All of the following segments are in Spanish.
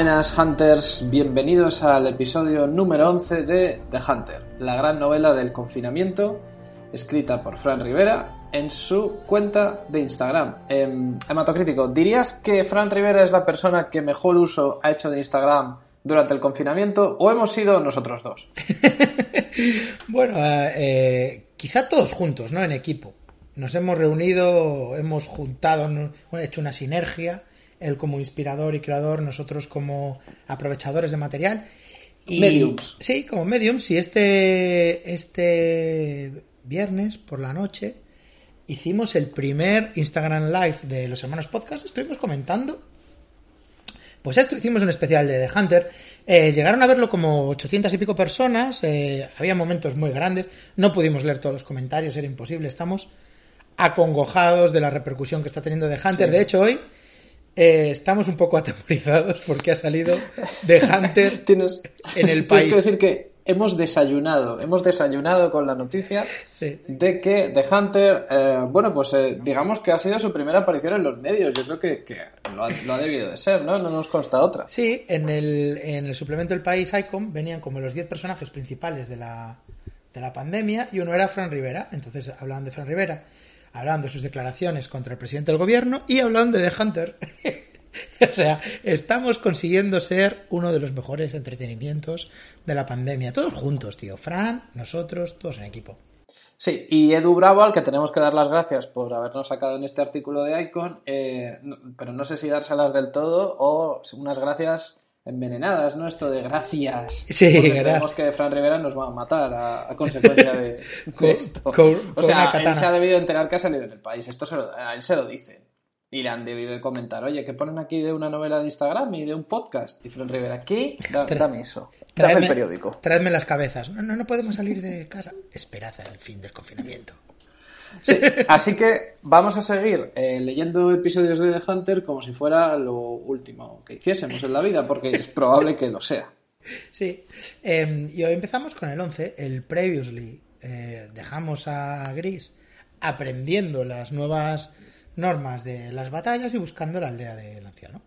Buenas Hunters, bienvenidos al episodio número 11 de The Hunter, la gran novela del confinamiento, escrita por Fran Rivera en su cuenta de Instagram. Eh, hematocrítico, ¿dirías que Fran Rivera es la persona que mejor uso ha hecho de Instagram durante el confinamiento o hemos sido nosotros dos? bueno, eh, quizá todos juntos, ¿no? En equipo. Nos hemos reunido, hemos juntado, hemos hecho una sinergia él como inspirador y creador, nosotros como aprovechadores de material. Y, mediums. Sí, como mediums. Y este, este viernes por la noche hicimos el primer Instagram Live de los hermanos podcast. Estuvimos comentando. Pues esto hicimos un especial de The Hunter. Eh, llegaron a verlo como 800 y pico personas. Eh, había momentos muy grandes. No pudimos leer todos los comentarios, era imposible. Estamos acongojados de la repercusión que está teniendo The Hunter. Sí. De hecho, hoy eh, estamos un poco atemorizados porque ha salido The Hunter Tienes, en el tienes país. que decir que hemos desayunado, hemos desayunado con la noticia Sí. de que The Hunter, eh, bueno, pues eh, digamos que ha sido su primera aparición en los medios. Yo creo que, que lo, ha, lo ha debido de ser, ¿no? No nos consta otra. Sí, en el, en el suplemento del país Icon venían como los 10 personajes principales de la, de la pandemia y uno era Fran Rivera. Entonces hablaban de Fran Rivera, hablaban de sus declaraciones contra el presidente del gobierno y hablaban de The Hunter. o sea, estamos consiguiendo ser uno de los mejores entretenimientos de la pandemia. Todos juntos, tío. Fran, nosotros, todos en equipo. Sí, y Edu Bravo, al que tenemos que dar las gracias por habernos sacado en este artículo de Icon, eh, pero no sé si dárselas del todo o unas gracias envenenadas, ¿no? Esto de gracias. Sí, Porque gra- creemos que Fran Rivera nos va a matar a, a consecuencia de, de Con- esto. con- o sea, él se ha debido enterar que ha salido en el país. Esto se lo- a él se lo dicen. Y le han debido de comentar, oye, ¿qué ponen aquí de una novela de Instagram y de un podcast? Y Fran Rivera, ¿qué? Da- dame eso. Dame el periódico. Traedme las cabezas. No, no, no podemos salir de casa. Esperad al fin del confinamiento. Sí, así que vamos a seguir eh, leyendo episodios de The Hunter como si fuera lo último que hiciésemos en la vida, porque es probable que lo sea. Sí. Eh, y hoy empezamos con el 11, el Previously. Eh, dejamos a Gris aprendiendo las nuevas normas de las batallas y buscando la aldea del anciano.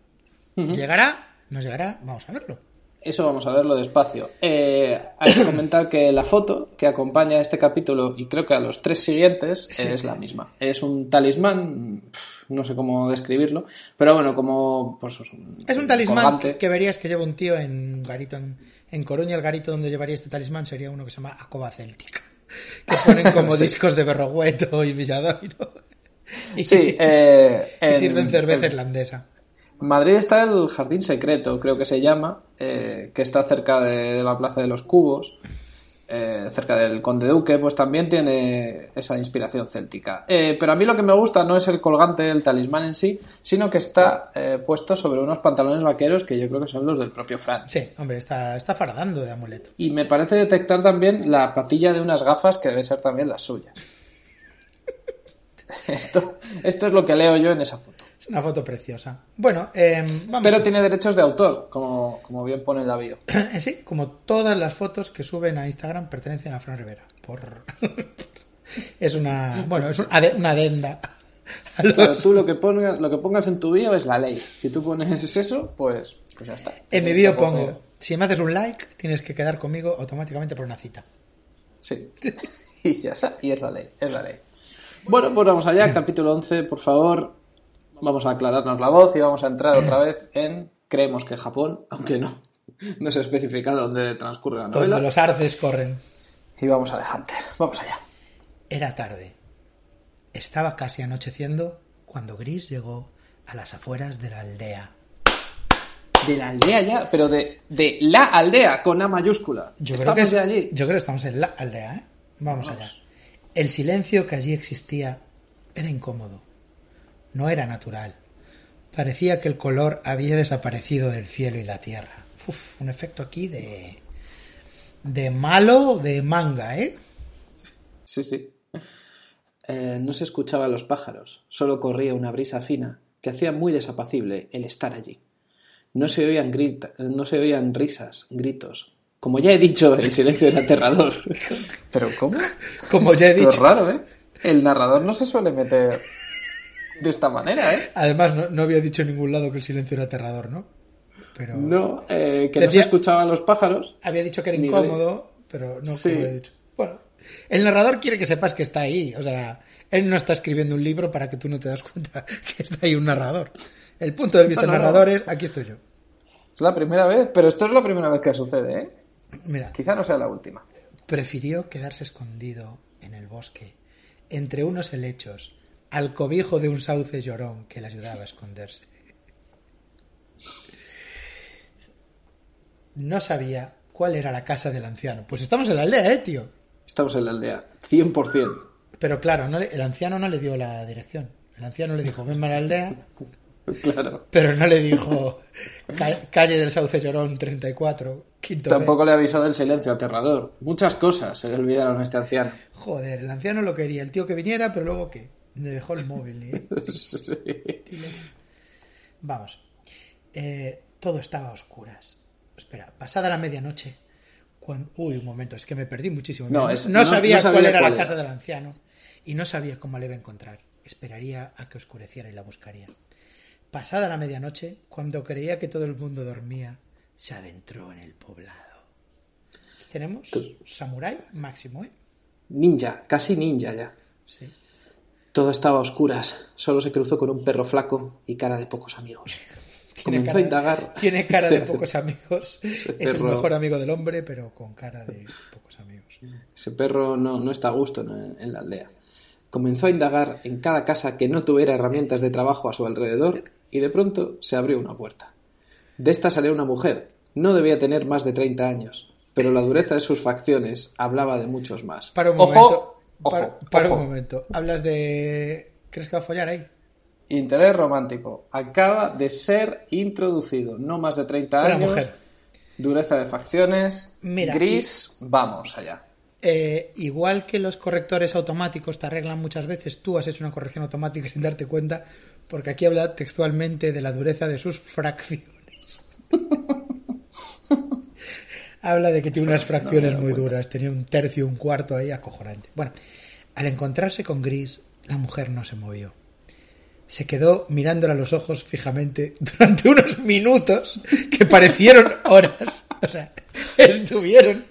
¿Llegará? ¿No llegará? Vamos a verlo. Eso vamos a verlo despacio. Eh, hay que comentar que la foto que acompaña a este capítulo, y creo que a los tres siguientes, Sí. es la misma. Es un talismán, no sé cómo describirlo, pero bueno, como... Pues, un, Es un talismán colgante. que, verías que lleva un tío en garito en, en Coruña. El garito donde llevaría este talismán sería uno que se llama Acoba Céltica. Que ponen como Sí. discos de Berrogueto y Villadoiro. Y, Sí, eh, y en- sirven cerveza en- irlandesa. En Madrid está el Jardín Secreto, creo que se llama, eh, que está cerca de, de la Plaza de los Cubos, eh, cerca del Conde Duque, pues también tiene esa inspiración céltica. Eh, pero a mí lo que me gusta no es el colgante, el talismán en sí, sino que está puesto sobre unos pantalones vaqueros que yo creo que son los del propio Fran. Sí, hombre, está, está faradando de amuleto. Y me parece detectar también la patilla de unas gafas que debe ser también las suyas. Esto, esto es lo que leo yo en esa foto. Es una foto preciosa. Bueno, eh, vamos. Pero tiene derechos de autor, como, como bien pone en la bio. Sí, como todas las fotos que suben a Instagram pertenecen a Fran Rivera. Por... es una. Bueno, es una adenda. los- Claro, tú lo que pongas, lo que pongas en tu bio es la ley. Si tú pones eso, pues, pues ya está. En mi bio Tampoco- pongo: si me haces un like, tienes que quedar conmigo automáticamente por una cita. Sí. Y ya está. Y es la ley, es la ley. Bueno, pues vamos allá, capítulo 11, por favor. Vamos a aclararnos la voz y vamos a entrar otra vez en creemos que Japón, aunque no, no se ha especificado dónde transcurre la novela. Donde los arces corren. Y vamos a Hunter. Vamos allá. Era tarde. Estaba casi anocheciendo cuando Gris llegó a las afueras de la aldea De la aldea ya, pero de, de la aldea con A mayúscula. Yo creo, que es- de allí. yo creo que estamos en la aldea, ¿eh? Vamos, allá. El silencio que allí existía era incómodo. No era natural. Parecía que el color había desaparecido del cielo y la tierra. Uf, un efecto aquí de. de malo de manga, ¿eh? Sí, sí. Eh, no se escuchaban los pájaros, solo corría una brisa fina que hacía muy desapacible el estar allí. No se oían, grita- no se oían risas, gritos. Como ya he dicho, el silencio era aterrador. ¿Pero cómo? Como ya he Esto es dicho. raro, ¿eh? El narrador no se suele meter de esta manera, ¿eh? Además, no, no había dicho en ningún lado que el silencio era aterrador, ¿no? Pero. No, eh, que no Decía- se escuchaban los pájaros. Había dicho que era incómodo, pero no Sí. he dicho. Bueno, el narrador quiere que sepas que está ahí. O sea, él no está escribiendo un libro para que tú no te das cuenta que está ahí un narrador. El punto de vista No, del no, no. narrador es, aquí estoy yo. Es la primera vez, pero esto es la primera vez que sucede, ¿eh? Mira, Quizá no sea la última. prefirió quedarse escondido en el bosque, entre unos helechos, al cobijo de un sauce llorón que le ayudaba a esconderse. No sabía cuál era la casa del anciano. Pues estamos en la aldea, eh, tío. Estamos en la aldea, 100%. Pero claro, no le- el anciano no le dio la dirección. El anciano le dijo, ven a la aldea, Claro. pero no le dijo "Ca- calle del Sauce Llorón 34, quinto B". Tampoco le avisó del silencio aterrador. Muchas cosas se le olvidaron a este anciano. Joder, el anciano lo quería, el tío que viniera, pero luego qué. Le dejó el móvil. ¿eh? Vamos. Eh, todo estaba a oscuras. Espera, pasada la medianoche. cuan- Uy, un momento, es que me perdí muchísimo. No, es- no no- sabía no sabía cuál era cuál la era. casa del anciano y no sabía cómo le iba a encontrar. Esperaría a que oscureciera y la buscaría. Pasada la medianoche, cuando creía que todo el mundo dormía, se adentró en el poblado. Aquí tenemos Samurai máximo, ¿eh? Ninja, casi ninja ya. Sí. Todo estaba a oscuras. Solo se cruzó con un perro flaco y cara de pocos amigos. Tiene Comenzó cara, a indagar. tiene cara de pocos amigos. Es el mejor amigo del hombre, pero con cara de pocos amigos. Ese perro no, no está a gusto en, en la aldea. Comenzó a indagar en cada casa que no tuviera herramientas de trabajo a su alrededor y de pronto se abrió una puerta. De esta salió una mujer. No debía tener más de 30 años, pero la dureza de sus facciones hablaba de muchos más. Para un Ojo, momento. ojo, para, para ojo. un momento. Hablas de. ¿Crees que va a follar ahí? Interés romántico. Acaba de ser introducido. No más de 30 Una años. mujer. Dureza de facciones. Mira, gris. Vamos allá. Eh, igual que los correctores automáticos te arreglan muchas veces, tú has hecho una corrección automática sin darte cuenta, porque aquí habla textualmente de la dureza de sus fracciones. habla de que tiene unas fracciones muy duras, tenía un tercio, un cuarto ahí acojonante. Bueno, al encontrarse con Gris, la mujer no se movió. Se quedó mirándola a los ojos fijamente durante unos minutos que parecieron horas. O sea, estuvieron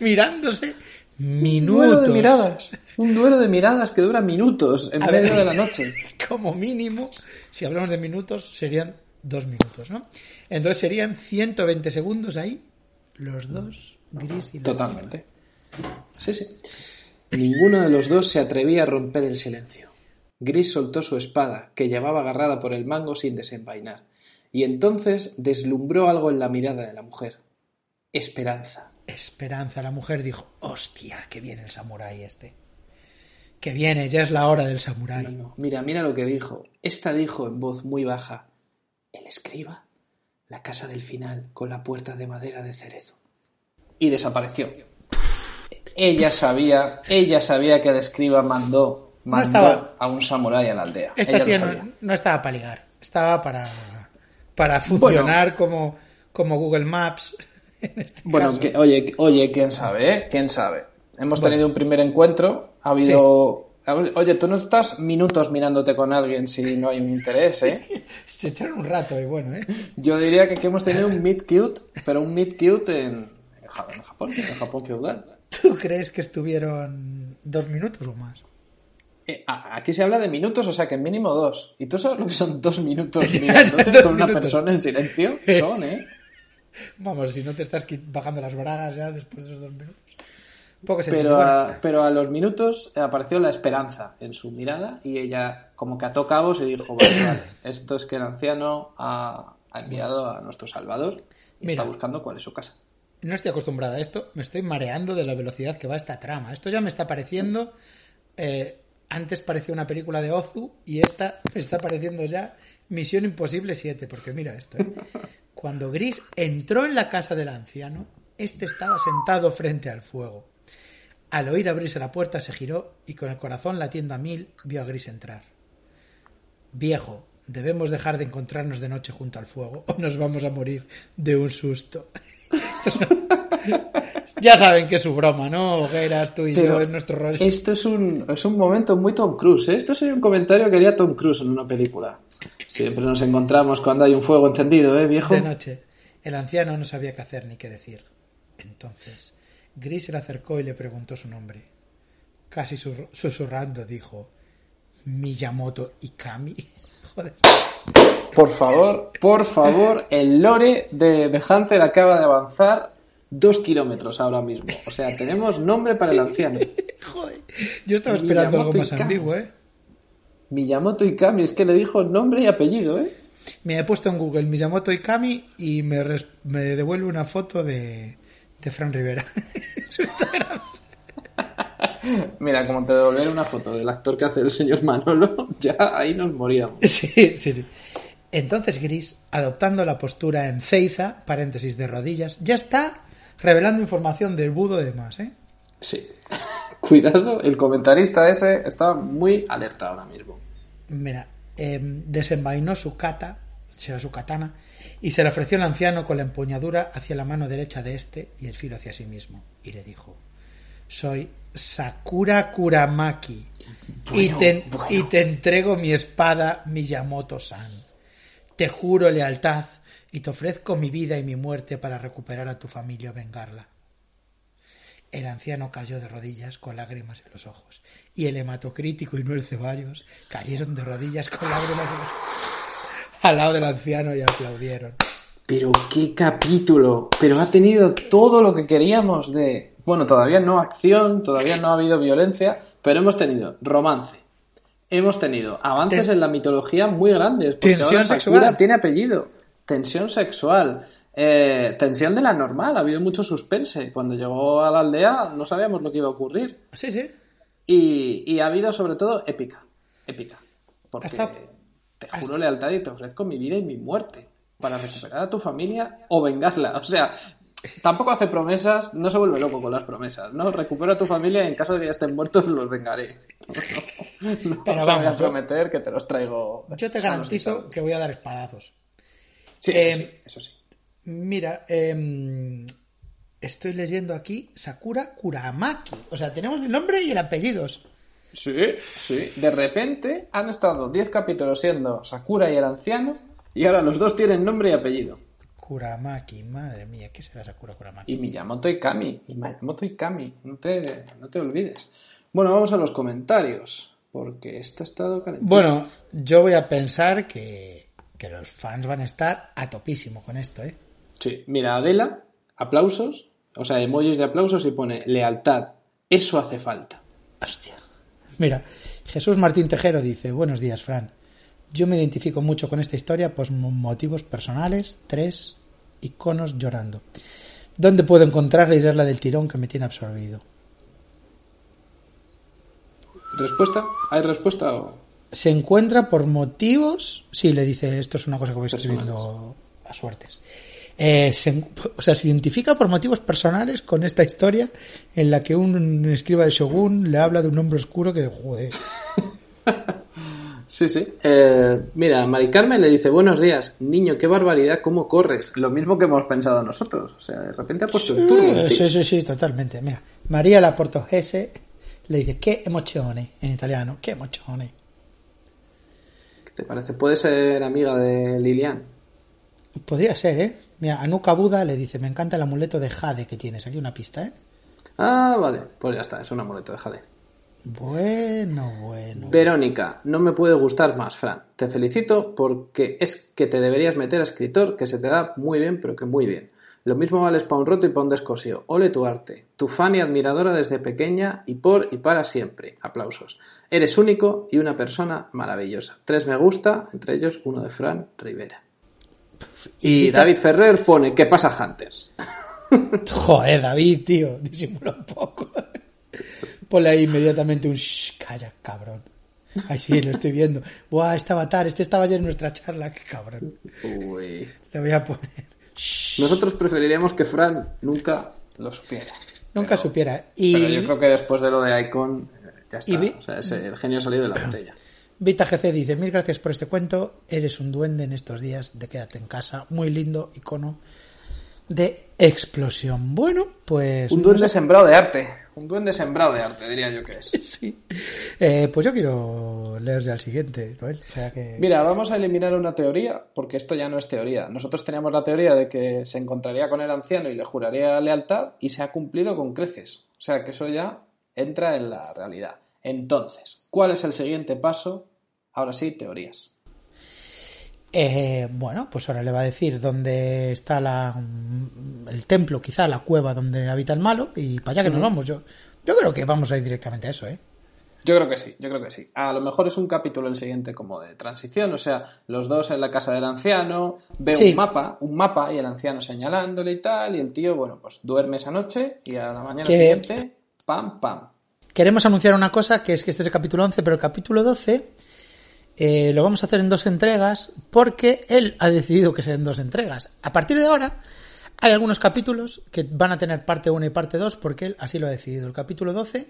mirándose Un minutos. duelo de miradas. Un duelo de miradas que dura minutos en A medio ver. de la noche. Como mínimo, si hablamos de minutos, serían dos minutos, ¿no? Entonces serían 120 segundos ahí, los dos, Gris y la Totalmente. Sí, sí. Ninguno de los dos se atrevía a romper el silencio. Gris soltó su espada, que llevaba agarrada por el mango sin desenvainar, y entonces deslumbró algo en la mirada de la mujer. Esperanza. Esperanza, la mujer dijo, hostia, que viene el samurái este. Que viene, ya es la hora del samurái. No, no. Mira, mira lo que dijo. Esta dijo en voz muy baja. El escriba. La casa del final con la puerta de madera de cerezo. Y desapareció. Ella sabía, ella sabía que el escriba mandó, mandó estaba- a un samurái a la aldea. Esta tía no, no estaba para ligar, estaba para, para funcionar como, como Google Maps. En este Bueno, caso. que- oye, oye, quién sabe, eh? ¿Quién sabe? Hemos Bueno. tenido un primer encuentro, ha habido... Oye, tú no estás minutos mirándote con alguien si no hay un interés, ¿eh? Se echaron un rato y bueno, ¿eh? Yo diría que aquí hemos tenido un meet cute, pero un meet cute en, en Ja- en Japón, en Japón feudal. ¿Tú crees que estuvieron dos minutos o más? Eh, aquí se habla de minutos, o sea que mínimo dos. ¿Y tú sabes lo que son dos minutos mirándote dos con una persona en silencio? Son, ¿eh? Vamos, si no te estás bajando las bragas ya después de esos dos minutos. Poco Pero a, pero a los minutos apareció la esperanza en su mirada y ella como que ató cabos y dijo, vale, vale, esto es que el anciano ha, ha ha enviado a nuestro Salvador y Mira. está buscando cuál es su casa. No estoy acostumbrada a esto, me estoy mareando de la velocidad que va esta trama. Esto ya me está pareciendo. eh, antes parecía una película de Ozu y esta me está pareciendo ya Misión Imposible 7, porque mira esto. ¿eh? Cuando Gris entró en la casa del anciano, este estaba sentado frente al fuego. Al oír abrirse la puerta se giró y con el corazón latiendo a mil vio a Gris entrar. Viejo, debemos dejar de encontrarnos de noche junto al fuego o nos vamos a morir de un susto. Esto es una- Ya saben que es su broma, ¿no? Hogueras, tú y yo, es nuestro rollo. esto es un, es un momento muy Tom Cruise. ¿eh? Esto sería un comentario que haría Tom Cruise en una película. Siempre nos encontramos cuando hay un fuego encendido, ¿eh, viejo? De noche. El anciano no sabía qué hacer ni qué decir. Entonces, Gris se le acercó y le preguntó su nombre. Casi sur- susurrando dijo: Miyamoto Ikami. Joder. Por favor, por favor, el lore de, de Hunter acaba de avanzar dos kilómetros ahora mismo. O sea, tenemos nombre para el anciano. Joder. Yo estaba esperando algo más Ikami. ambiguo, ¿eh? Miyamoto Ikami, es que le dijo nombre y apellido, ¿eh? Me he puesto en Google Miyamoto Ikami y me, me devuelve una foto de, de Fran Rivera. Su Instagram. Mira, como te devolver una foto del actor que hace el señor Manolo, ya ahí nos moríamos. Sí, sí, sí. Entonces Gris, adoptando la postura en ceiza, paréntesis de rodillas, ya está revelando información del budo de más, ¿eh? Sí. Cuidado, el comentarista ese está muy alerta ahora mismo. Mira, eh, desenvainó su kata, será su katana, y se le ofreció al anciano con la empuñadura hacia la mano derecha de este y el filo hacia sí mismo, y le dijo, soy Sakura Kuramaki, y, te, y te entrego mi espada Miyamoto-san. Te juro lealtad y te ofrezco mi vida y mi muerte para recuperar a tu familia o vengarla. El anciano cayó de rodillas con lágrimas en los ojos, y el hematocrítico y Noel Ceballos cayeron de rodillas con lágrimas en los ojos al lado del anciano y aplaudieron. Pero qué capítulo. Pero ha tenido todo lo que queríamos de... Bueno, todavía no acción, todavía no ha habido violencia, pero hemos tenido romance. Hemos tenido avances Ten- en la mitología muy grandes. Porque Tensión ahora sexual. tiene apellido. Tensión sexual. Eh, tensión de la normal. Ha habido mucho suspense. Cuando llegó a la aldea no sabíamos lo que iba a ocurrir. Sí, sí. Y, y ha habido sobre todo épica. Épica. Porque Hasta- te juro lealtad y te ofrezco mi vida y mi muerte para recuperar a tu familia o vengarla. O sea, tampoco hace promesas, no se vuelve loco con las promesas, ¿no? Recupero a tu familia y en caso de que ya estén muertos los vengaré. No, Pero te vamos, voy a yo- prometer que te los traigo. Yo te garantizo que voy a dar espadazos. Sí, Eh, eso sí, eso sí. Mira, em, estoy leyendo aquí Sakura Kuramaki. O sea, tenemos el nombre y el apellido. Sí, sí. De repente han estado 10 capítulos siendo Sakura y el anciano y ahora los dos tienen nombre y apellido. Kuramaki, madre mía, ¿qué será Sakura Kuramaki? Y Miyamoto Ikami. Y Miyamoto Ikami. No te, no te olvides. Bueno, vamos a los comentarios. Porque esto ha estado calentito. Bueno, yo voy a pensar que, que los fans van a estar a topísimo con esto, ¿eh? Sí, mira, Adela, aplausos. O sea, emojis de aplausos y pone lealtad. Eso hace falta. Hostia. Mira, Jesús Martín Tejero dice, buenos días, Fran. Yo me identifico mucho con esta historia por motivos personales. Tres iconos llorando. ¿Dónde puedo encontrarla y leerla del tirón que me tiene absorbido? ¿Respuesta? ¿Hay respuesta o...? Se encuentra por motivos... Sí, le dice, esto es una cosa que voy escribiendo a suertes. Eh, se o sea, se identifica por motivos personales con esta historia en la que un escriba de Shogun le habla de un hombre oscuro que, joder, Sí, sí. Eh, mira, Mari Carmen le dice, buenos días, niño, qué barbaridad, cómo corres. Lo mismo que hemos pensado nosotros. O sea, de repente ha puesto el turno. Sí, sí, sí, totalmente. Mira, María la portoghese le dice, qué emozione, en italiano, qué emozione. ¿Qué te parece? ¿Puede ser amiga de Lilian? Podría ser, ¿eh? Mira, Anuka Buda le dice, me encanta el amuleto de Jade que tienes. Aquí una pista, ¿eh? Ah, vale. Pues ya está, es un amuleto de Jade. Bueno, bueno. Verónica, no me puede gustar más, Fran. Te felicito porque es que te deberías meter a escritor, que se te da muy bien, pero que muy bien. Lo mismo vales pa' un roto y pa' un descosío. Ole tu arte. Tu fan y admiradora desde pequeña y por y para siempre. Aplausos. Eres único y una persona maravillosa. Tres me gusta, entre ellos uno de Fran Rivera. Y David Ferrer pone, ¿qué pasa, Hunters? Joder, David, tío, disimula un poco. Ponle ahí inmediatamente un shh, calla, cabrón. Ay, sí, lo estoy viendo. Buah, este avatar, este estaba ayer en nuestra charla, qué cabrón. Uy. Le voy a poner. Nosotros preferiríamos que Fran nunca lo supiera. Nunca Pero- supiera. Y Pero yo creo que después de lo de Icon, eh, ya está. Vi- O sea, ese- el genio ha salido de la botella. Vita GC dice, mil gracias por este cuento, eres un duende en estos días de quédate en casa, muy lindo icono de explosión. Bueno, pues... Un no duende sé. sembrado de arte. Un duende sembrado de arte, diría yo que es. Sí. Eh, pues yo quiero leer ya el siguiente, Noel. O sea que... Mira, vamos a eliminar una teoría, porque esto ya no es teoría. Nosotros teníamos la teoría de que se encontraría con el anciano y le juraría lealtad y se ha cumplido con creces. O sea que eso ya entra en la realidad. Entonces, ¿cuál es el siguiente paso? Ahora sí, teorías. Eh, bueno, pues ahora le va a decir dónde está la, el templo, quizá la cueva donde habita el malo, y para allá que nos vamos. Yo, yo creo que vamos a ir directamente a eso, ¿eh? Yo creo que sí, yo creo que sí. A lo mejor es un capítulo el siguiente como de transición, o sea, los dos en la casa del anciano, ve Sí. un mapa, un mapa y el anciano señalándole y tal, y el tío, bueno, pues duerme esa noche y a la mañana Que- siguiente, pam, pam. Queremos anunciar una cosa, que es que este es el capítulo 11, pero el capítulo 12 eh, lo vamos a hacer en dos entregas porque él ha decidido que sean dos entregas. A partir de ahora hay algunos capítulos que van a tener parte 1 y parte 2 porque él así lo ha decidido. El capítulo 12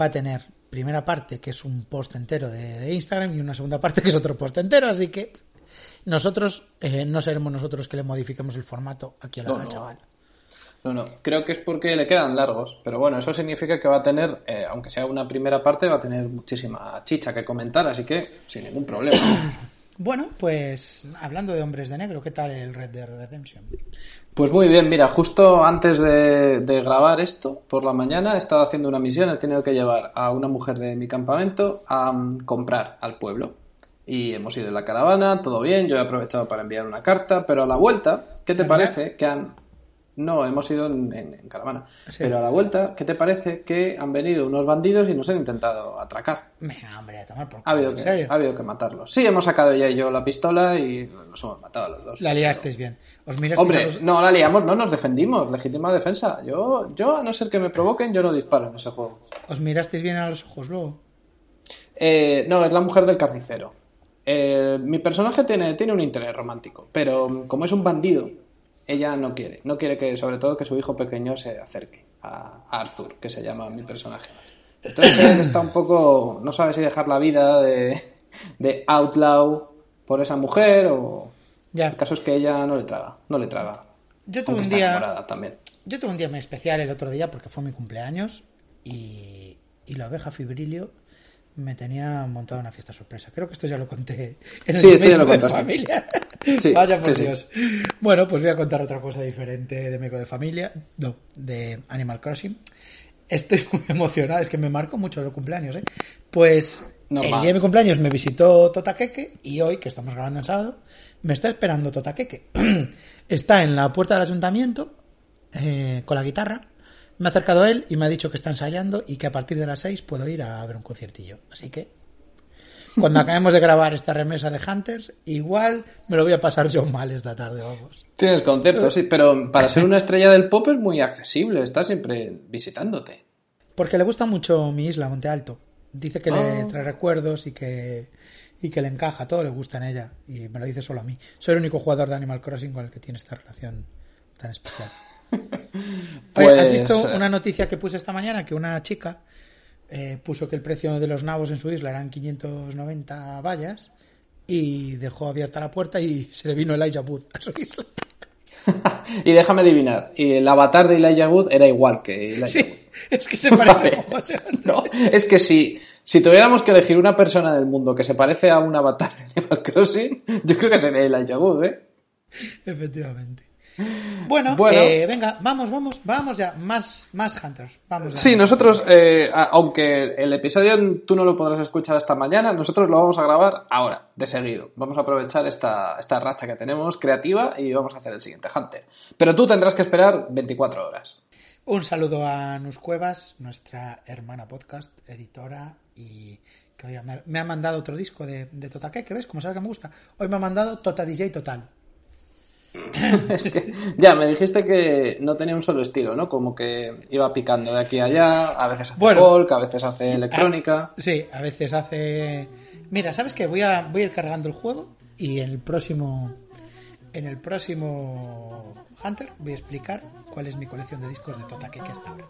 va a tener primera parte que es un post entero de, de Instagram y una segunda parte que es otro post entero, así que nosotros eh, no seremos nosotros que le modifiquemos el formato aquí No, al no. chaval. No, no, creo que es porque le quedan largos, pero bueno, eso significa que va a tener, eh, aunque sea una primera parte, va a tener muchísima chicha que comentar, así que sin ningún problema. Bueno, pues hablando de hombres de negro, ¿qué tal el Red Dead Redemption? Pues muy bien, mira, justo antes de, de grabar esto, por la mañana, he estado haciendo una misión, he tenido que llevar a una mujer de mi campamento a mm, comprar al pueblo. Y hemos ido en la caravana, todo bien, yo he aprovechado para enviar una carta, pero a la vuelta, ¿qué te ¿Verdad? parece que han... No, hemos ido en, en- en caravana. Sí. Pero a la vuelta, ¿qué te parece que han venido unos bandidos y nos han intentado atracar? Venga, hombre, a tomar por Ha habido, ¿En que, serio? ha habido que matarlos. Sí, hemos sacado ella y yo la pistola y nos hemos matado a los dos. La liasteis bien. Os mirasteis Hombre, los- no la liamos, no nos defendimos, legítima defensa. Yo, yo a no ser que me provoquen, yo no disparo en ese juego. ¿Os mirasteis bien a los ojos luego? Eh, no, es la mujer del carnicero. Eh, mi personaje tiene, tiene un interés romántico, pero como es un bandido, ella no quiere. No quiere que, sobre todo, que su hijo pequeño se acerque a, a Arthur, que se llama mi personaje. Entonces él está un poco, no sabe si dejar la vida de, de outlaw por esa mujer o... Ya. El caso es que ella no le traga, no le traga. Yo tuve un día- también. Yo tuve un día muy especial el otro día porque fue mi cumpleaños y, y la oveja Fibrilio me tenía montado una fiesta sorpresa. Creo que esto ya lo conté en el Sí, esto ya lo de familia. Sí, Vaya por sí, sí. Dios. Bueno, pues voy a contar otra cosa diferente de médico de familia. No, de Animal Crossing. Estoy muy emocionado, es que me marco mucho el cumpleaños, ¿eh? Pues Normal. el día de mi cumpleaños me visitó Totaqueque y hoy, que estamos grabando en sábado, me está esperando Totaqueque. está en la puerta del ayuntamiento eh, con la guitarra. Me ha acercado él y me ha dicho que está ensayando y que a partir de las 6 puedo ir a ver un conciertillo. Así que cuando acabemos de grabar esta remesa de Hunters, igual me lo voy a pasar yo mal esta tarde, vamos. Tienes concepto, sí, pero para ser una estrella del pop es muy accesible, está siempre visitándote. Porque le gusta mucho mi isla, Monte Alto. Dice que le Ah. trae recuerdos y que, y que le encaja, todo le gusta en ella. Y me lo dice solo a mí. Soy el único jugador de Animal Crossing con el que tiene esta relación tan especial. Oye, ¿Has Pues, visto eh, una noticia que puse esta mañana? Que una chica eh, puso que el precio de los nabos en su isla eran 590 vallas y dejó abierta la puerta y se le vino el Elijah Wood a su isla. y déjame adivinar, el avatar de Elijah Wood era igual que Elijah Wood. Sí, es que se parece Vale. mogollón. No, es que si, si tuviéramos que elegir una persona del mundo que se parece a un avatar de Animal Crossing, yo creo que sería Elijah Wood, ¿eh? Efectivamente. Bueno, Bueno. eh, venga, vamos, vamos, vamos ya. Más, más Hunters. Vamos ya. Sí, nosotros, eh, aunque el episodio tú no lo podrás escuchar hasta mañana, nosotros lo vamos a grabar ahora, de seguido. Vamos a aprovechar esta, esta racha que tenemos creativa y vamos a hacer el siguiente Hunter. Pero tú tendrás que esperar 24 horas. Un saludo a Nus Cuevas, nuestra hermana podcast, editora y que hoy me, me ha mandado otro disco de, de Totaque, que ves, como sabes que me gusta. Hoy me ha mandado Tota DJ Total. es que, ya, me dijiste que no tenía un solo estilo, ¿no? Como que iba picando de aquí a allá, a veces hace Bueno. folk, a veces hace electrónica. Sí, a veces hace. Mira, ¿sabes qué? Voy a, voy a ir cargando el juego y en el próximo. En el próximo Hunter voy a explicar cuál es mi colección de discos de Totakeke hasta ahora.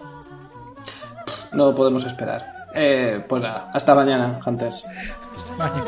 No podemos esperar. Eh, pues nada, hasta mañana, Hunters. Mañana.